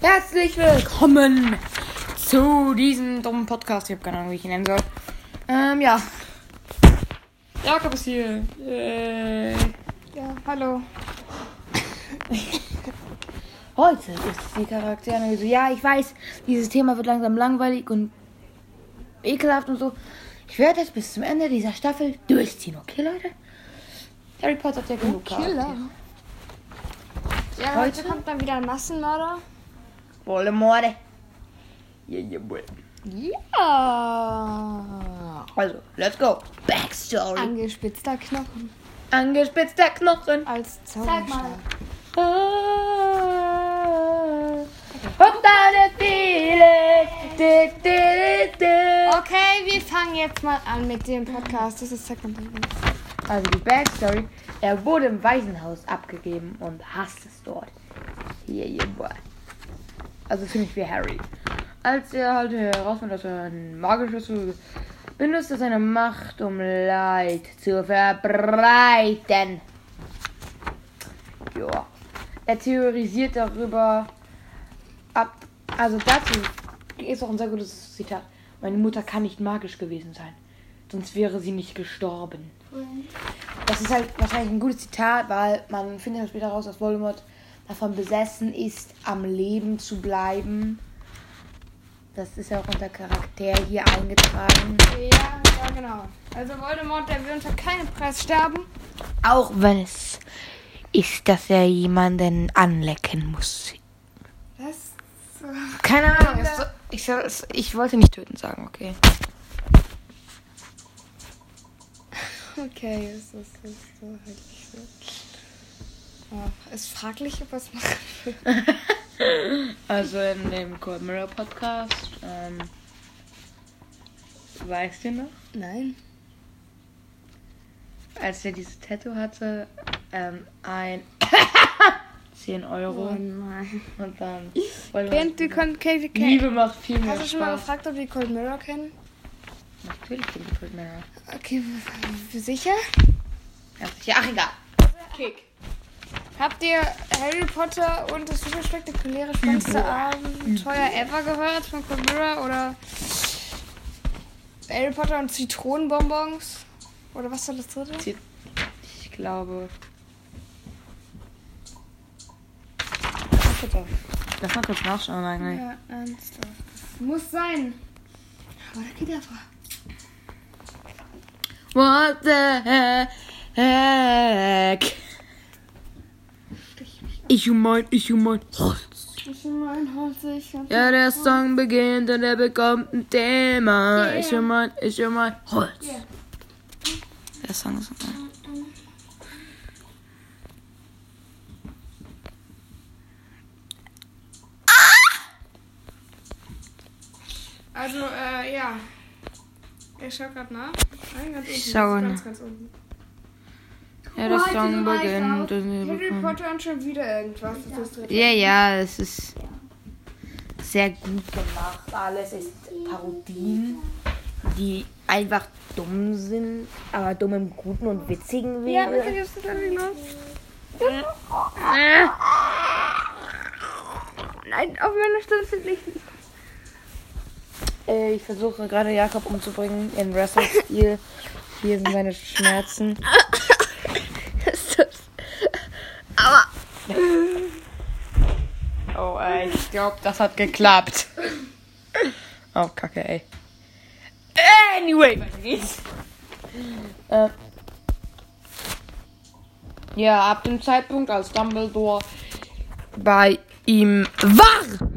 Herzlich willkommen zu diesem dummen Podcast. Ich habe keine Ahnung, wie ich ihn nennen soll. Ähm, ja. Jakob ist hier. Äh, Ja, hallo. heute ist die Charakteranalyse. Ja, ich weiß, dieses Thema wird langsam langweilig und ekelhaft und so. Ich werde es bis zum Ende dieser Staffel durchziehen, okay, Leute? Harry Potter hat ja genug Killer. Charaktere. Ja, heute kommt dann wieder ein Massenmörder. Voldemort. Yeah, yeah, boy. Ja. Also, let's go. Backstory. Angespitzter Knochen Angespitzter Knochen. als Sag Zauberstab. Ah. Und deine di. Okay, wir fangen jetzt mal an mit dem Podcast. Das ist Second Also die Backstory. Er wurde im Waisenhaus abgegeben und hasst es dort. Yeah, yeah, boy. Also ziemlich wie Harry. Als er halt herausfindet, dass er ein magisches benutzt er seine Macht, um Leid zu verbreiten. Ja. Er theorisiert darüber ab. Also dazu ist auch ein sehr gutes Zitat. Meine Mutter kann nicht magisch gewesen sein. Sonst wäre sie nicht gestorben. Das ist halt wahrscheinlich ein gutes Zitat, weil man findet ja später raus, dass Voldemort davon besessen ist, am Leben zu bleiben. Das ist ja auch unter Charakter hier eingetragen. Ja, ja, genau. Also Voldemort, der will unter keinen Preis sterben. Auch wenn es ist, dass er jemanden anlecken muss. Das Keine Ahnung. Ich, ich wollte nicht töten sagen, okay. Okay, es ist, so halt nicht Ja, ist fraglich, ob er es machen will. Also in dem Cold Mirror Podcast, ähm, weißt du noch? Nein. als er dieses Tattoo hatte, ähm, ein 10 Euro Oh nein. und dann Kennt die Kon Kate Liebe macht viel mehr Hast du schon mal Spaß. gefragt, ob die Cold Mirror kennen? Natürlich den Cold Mirror. Okay, sicher? Ja, ach egal. Kick. Habt ihr Harry Potter und das super spektakuläre spannendste Abenteuer ever gehört von Mirror? Oder Harry Potter und Zitronenbonbons? Oder was war das dritte? Ich glaube. Bitte. Lass mal kurz nachschauen eigentlich. Ja, ernsthaft. Muss sein. Aber da geht er vor. What the heck? Ich und mein, ich und mein Holz. Ich bin mein Holzig. Ja, der Song beginnt und er bekommt ein Thema. Yeah. Ich und mein, ich und mein Holz. Yeah. Der Song ist. Also, äh, ja. Ich schau grad nach. Nein, ganz unten. Ich schau ganz, nach. ganz unten. Ja, der Song beginnt Harry. Potter und schon wieder irgendwas. Ja, ja, es ist sehr gut gemacht. Alles ist Parodien, die einfach dumm sind, aber dumm im Guten und Witzigen Ja, Wege. wirklich ist das irgendwie los. Nein, auf meiner Stimme sind nicht. Äh, ich versuche gerade Jakob umzubringen in Wrestle-Stil. Hier sind meine Schmerzen. Ist das? Aber. Ich glaube, das hat geklappt. Oh, kacke, ey. Anyway, weiter geht's. Äh, ja, ab dem Zeitpunkt, als Dumbledore bei ihm war,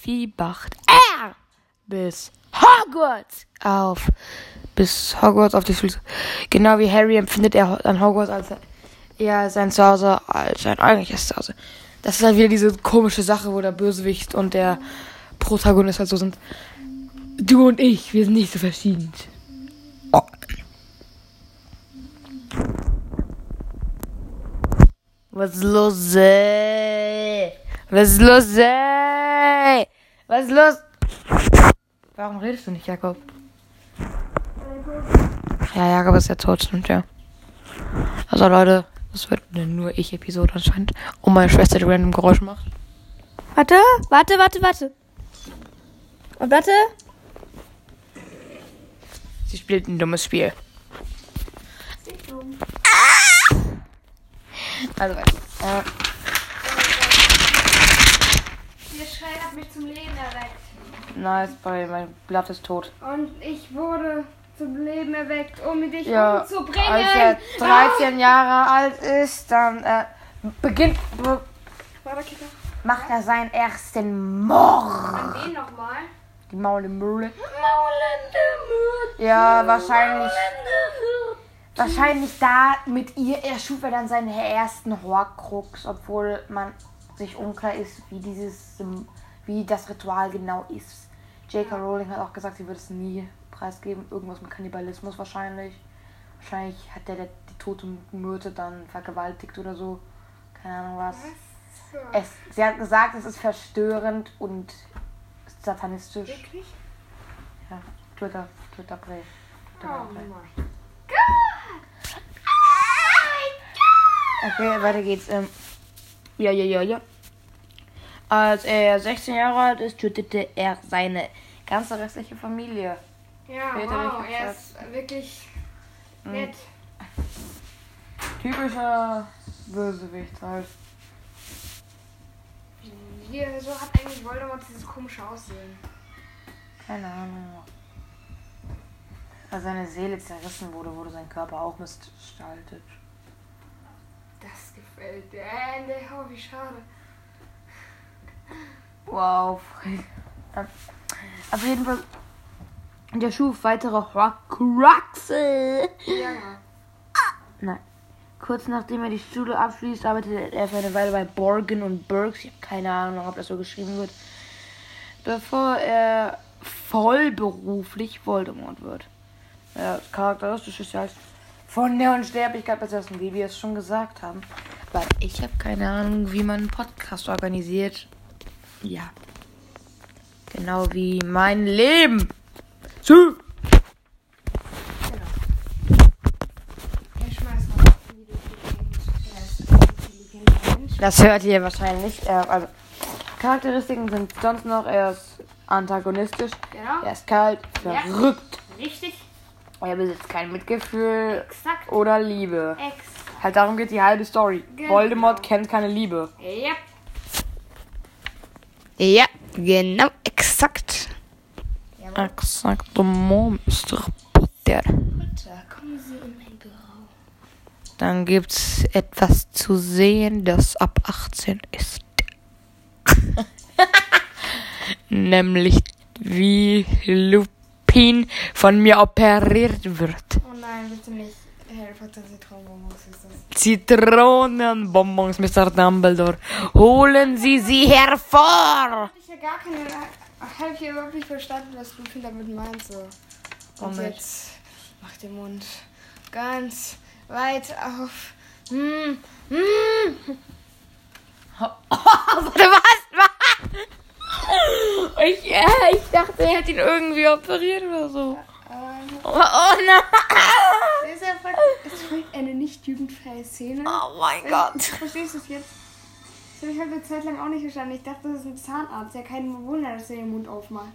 fiebacht er bis Hogwarts auf. Bis Hogwarts auf die Füße. Genau wie Harry empfindet er an Hogwarts als eher sein Zuhause als sein eigentliches Zuhause. Das ist halt wieder diese komische Sache, wo der Bösewicht und der Protagonist halt so sind. Du und ich, wir sind nicht so verschieden. Oh. Was ist los, ey? Was ist los, ey? Was ist los? Warum redest du nicht, Jakob? Ja, Jakob ist ja tot, stimmt ja. Also Leute, das wird eine nur ich-Episode anscheinend. Und meine Schwester, die random Geräusche macht. Warte, warte, warte, warte. Und warte. Sie spielt ein dummes Spiel. Also, warte. Äh, Ihr Schrei hat mich zum Leben erweckt. nice, weil mein Blatt ist tot. Und ich wurde zum Leben erweckt, um dich Ja, umzubringen. als er 13 Jahre alt ist, dann äh, beginnt, be macht er seinen ersten Mord. An wen nochmal? Die Maule Mühle. Maulende Mütter. Ja, wahrscheinlich. Wahrscheinlich da mit ihr erschuf er dann seinen ersten Horcrux, obwohl man sich unklar ist, wie dieses, wie das Ritual genau ist. J.K. Rowling hat auch gesagt, sie würde es nie preisgeben. Irgendwas mit Kannibalismus wahrscheinlich. Wahrscheinlich hat der, der die tote Myrte dann vergewaltigt oder so. Keine Ahnung was. Es, sie hat gesagt, es ist verstörend und satanistisch. Wirklich? Ja, Twitter, Twitter Play. Oh Twitter Play. mein Okay, weiter geht's. Ähm, ja, ja, ja, ja. Als er 16 Jahre alt ist, tötete er seine ganze restliche Familie. Ja, Später wow, er ist wirklich nett. Typischer Bösewicht halt. Hier, so hat eigentlich Voldemort dieses komische Aussehen. Keine Ahnung. Als seine Seele zerrissen wurde, wurde sein Körper auch missgestaltet. Das gefällt dir. Äh, oh, wie schade. Wow. Auf jeden Fall. Der schuf weitere Horcruxe. Ja, Nein. Kurz nachdem er die Schule abschließt, arbeitet er für eine Weile bei Borgen und Burks. Ich habe keine Ahnung, ob das so geschrieben wird. Bevor er vollberuflich Voldemort wird. Ja, charakteristisch ist ja halt von der Unsterblichkeit bis ersten, wie wir es schon gesagt haben. Weil ich habe keine Ahnung, wie man einen Podcast organisiert. Ja. Genau wie mein Leben. Mensch. Das hört ihr wahrscheinlich. Äh, also, Charakteristiken sind sonst noch, er ist antagonistisch, Genau. er ist kalt, Ja. verrückt, Richtig. er besitzt kein Mitgefühl Exakt. oder Liebe. Exakt. Halt darum geht die halbe Story. Genau. Voldemort kennt keine Liebe. Ja. Ja, genau, exakt. Exakt, Mom, Mr. Potter. Mutter, kommen Sie in mein Büro. Dann gibt's etwas zu sehen, das ab 18 ist. Nämlich wie Lupin von mir operiert wird. Oh nein, bitte nicht. Harry Potter Zitronenbonbons ist das. Zitronenbonbons, Mr. Dumbledore. Holen Sie sie hervor! Ich habe gar keine. Habe ich überhaupt nicht verstanden, was Lupin damit meint. So. Und nicht? jetzt mach den Mund ganz weit auf. Mm, mm. Warte, was? Ich, äh, ich dachte, er hat ihn irgendwie operiert oder so. Ähm, Oh, oh nein! das ist einfach. Es folgt eine nicht jugendfreie Szene. Oh mein Gott. Verstehst du es jetzt? Das habe ich halt eine Zeit lang auch nicht verstanden. Ich dachte, das ist ein Zahnarzt. Ja, kein Wunder, dass er den Mund aufmacht.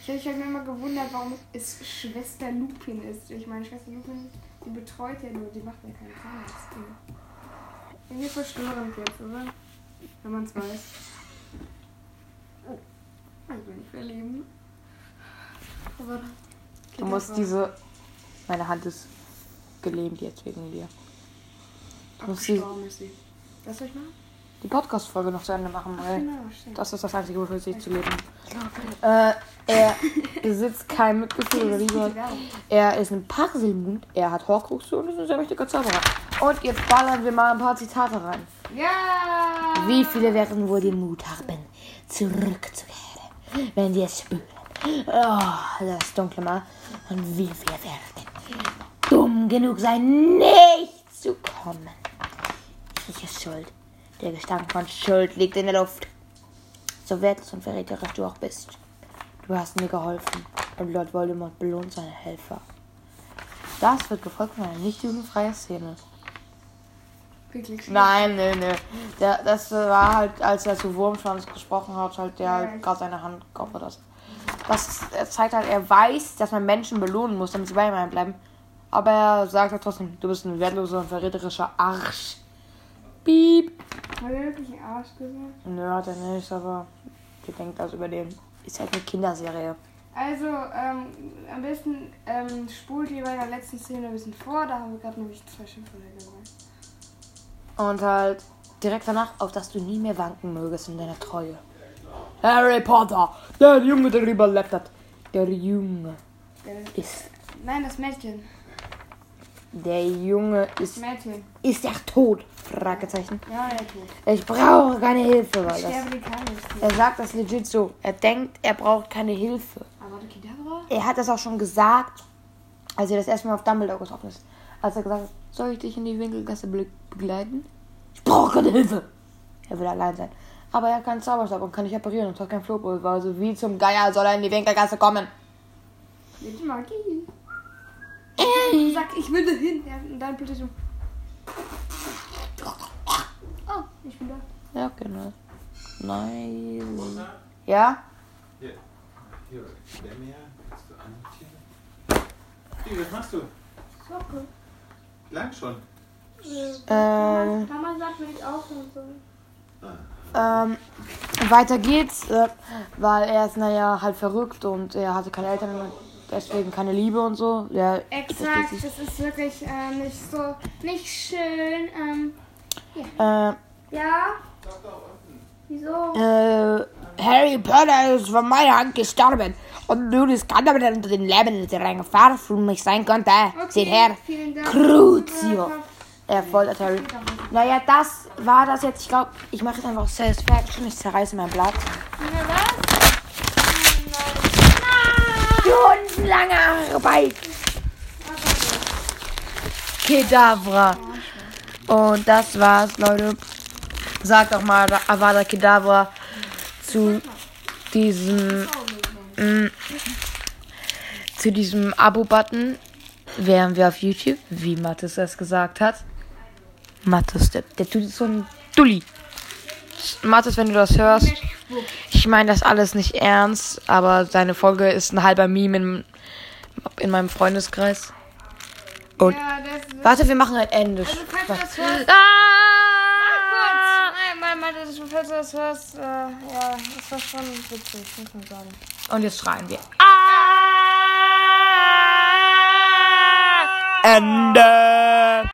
Ich habe mich halt immer gewundert, warum es Schwester Lupin ist. Ich meine, Schwester Lupin, die betreut ja nur, die macht ja keinen Zahnarzt. Irgendwie verstörend jetzt, oder? Wenn man es weiß. Oh, ich will nicht verlieben. Aber Du musst diese. Meine Hand ist gelähmt jetzt wegen dir. Abgestorben ist sie. Was soll ich machen? Die Podcast-Folge noch zu Ende machen, weil Genau, das ist das Einzige, wofür sich zu leben. Äh, er besitzt kein Mitgefühl oder Liebe. Er ist ein Parselmund, er hat Horcruxe und ist ein sehr mächtiger Zauberer. Und jetzt ballern wir mal ein paar Zitate rein. Ja! Wie viele werden wohl den Mut haben, zurückzukehren, wenn sie es spüren? Oh, das dunkle Mal. Und wie viele werden dumm genug sein, nicht zu kommen? Ich ist Schuld. Der Gestank von Schuld liegt in der Luft. So wertlos und verräterisch du auch bist. Du hast mir geholfen und Lord Voldemort belohnt seine Helfer. Das wird gefolgt von einer nicht jugendfreien Szene. Wirklich schlecht. Nein, nee, nee. Der, das war halt, als er zu Wurmschwanz gesprochen hat, halt der halt gerade seine Hand geopfert hat. Das zeigt halt, er weiß, dass man Menschen belohnen muss, damit sie bei ihm bleiben. Aber er sagt halt trotzdem, du bist ein wertloser und verräterischer Arsch. Piep. Hat er wirklich einen Arsch gesagt? Nö, hat er nicht, aber ihr denkt also über den. Ist halt eine Kinderserie. Also, ähm, am besten ähm, spult ihr bei der letzten Szene ein bisschen vor. Da haben wir gerade nämlich zwei Schimpfwörter gesagt. Und halt direkt danach, auf dass du nie mehr wanken mögest in deiner Treue. Harry Potter, der Junge, der überlebt hat. Der Junge ist. Nein, das Mädchen. Der Junge ist. Mädchen. Ist er tot? Fragezeichen. Ja. Ich brauche keine Hilfe, weil das. Er sagt das legit so. Er denkt, er braucht keine Hilfe. Kedavra? Er hat das auch schon gesagt, als er das erste Mal auf Dumbledore getroffen ist. Als er gesagt hat, soll ich dich in die Winkelgasse be begleiten? Ich brauche keine Hilfe. Er will allein sein. Aber er hat keinen Zauberstab und kann nicht apparieren und hat kein Flohpulver. Also wie zum Geier soll er in die Winkelgasse kommen? Mit Magie. Ich sag, ich will da hin. Ja, und dann bitte so. Oh, ich bin da. Ja, genau. Nein. Ja? Hier, hier, wer mehr? Kannst du annotieren? Wie, was machst du? Socke. Lang schon. Ähm, Mama sagt mir nicht aufhören soll. ähm, weiter geht's, äh, weil er ist, naja, halt verrückt und er hatte keine Eltern und deswegen keine Liebe und so. Er Exakt, sich- das ist wirklich äh, nicht so, nicht schön. Ähm, Äh, ja? Wieso? Äh, Harry Potter ist von meiner Hand gestorben. Und nun ist keiner mehr unter den Lebenden, der eine Gefahr für mich sein könnte. Seht her. Crucio. Er foltert Harry. Naja, das war das jetzt. Ich glaube, ich mache jetzt einfach Satisfaction. Ich zerreiße mein Blatt. Na was? Stundenlange Arbeit. Kedavra. Und das war's, Leute. Sagt auch mal Avada Kedavra zu diesem mm, zu diesem Abo-Button wären wir auf YouTube, wie Mathis es gesagt hat. Mathis, der, der tut so ein Dulli. Mathis, wenn du das hörst, ich meine das alles nicht ernst, aber seine Folge ist ein halber Meme in, in meinem Freundeskreis. Und Ja, warte, wir machen ein Ende. Also, falls das hörst. Ah! Nein, Mann, Mann, das ist, falls du das hörst, äh, ja, das war schon witzig, muss man sagen. Und jetzt schreien wir. Ah! Ende.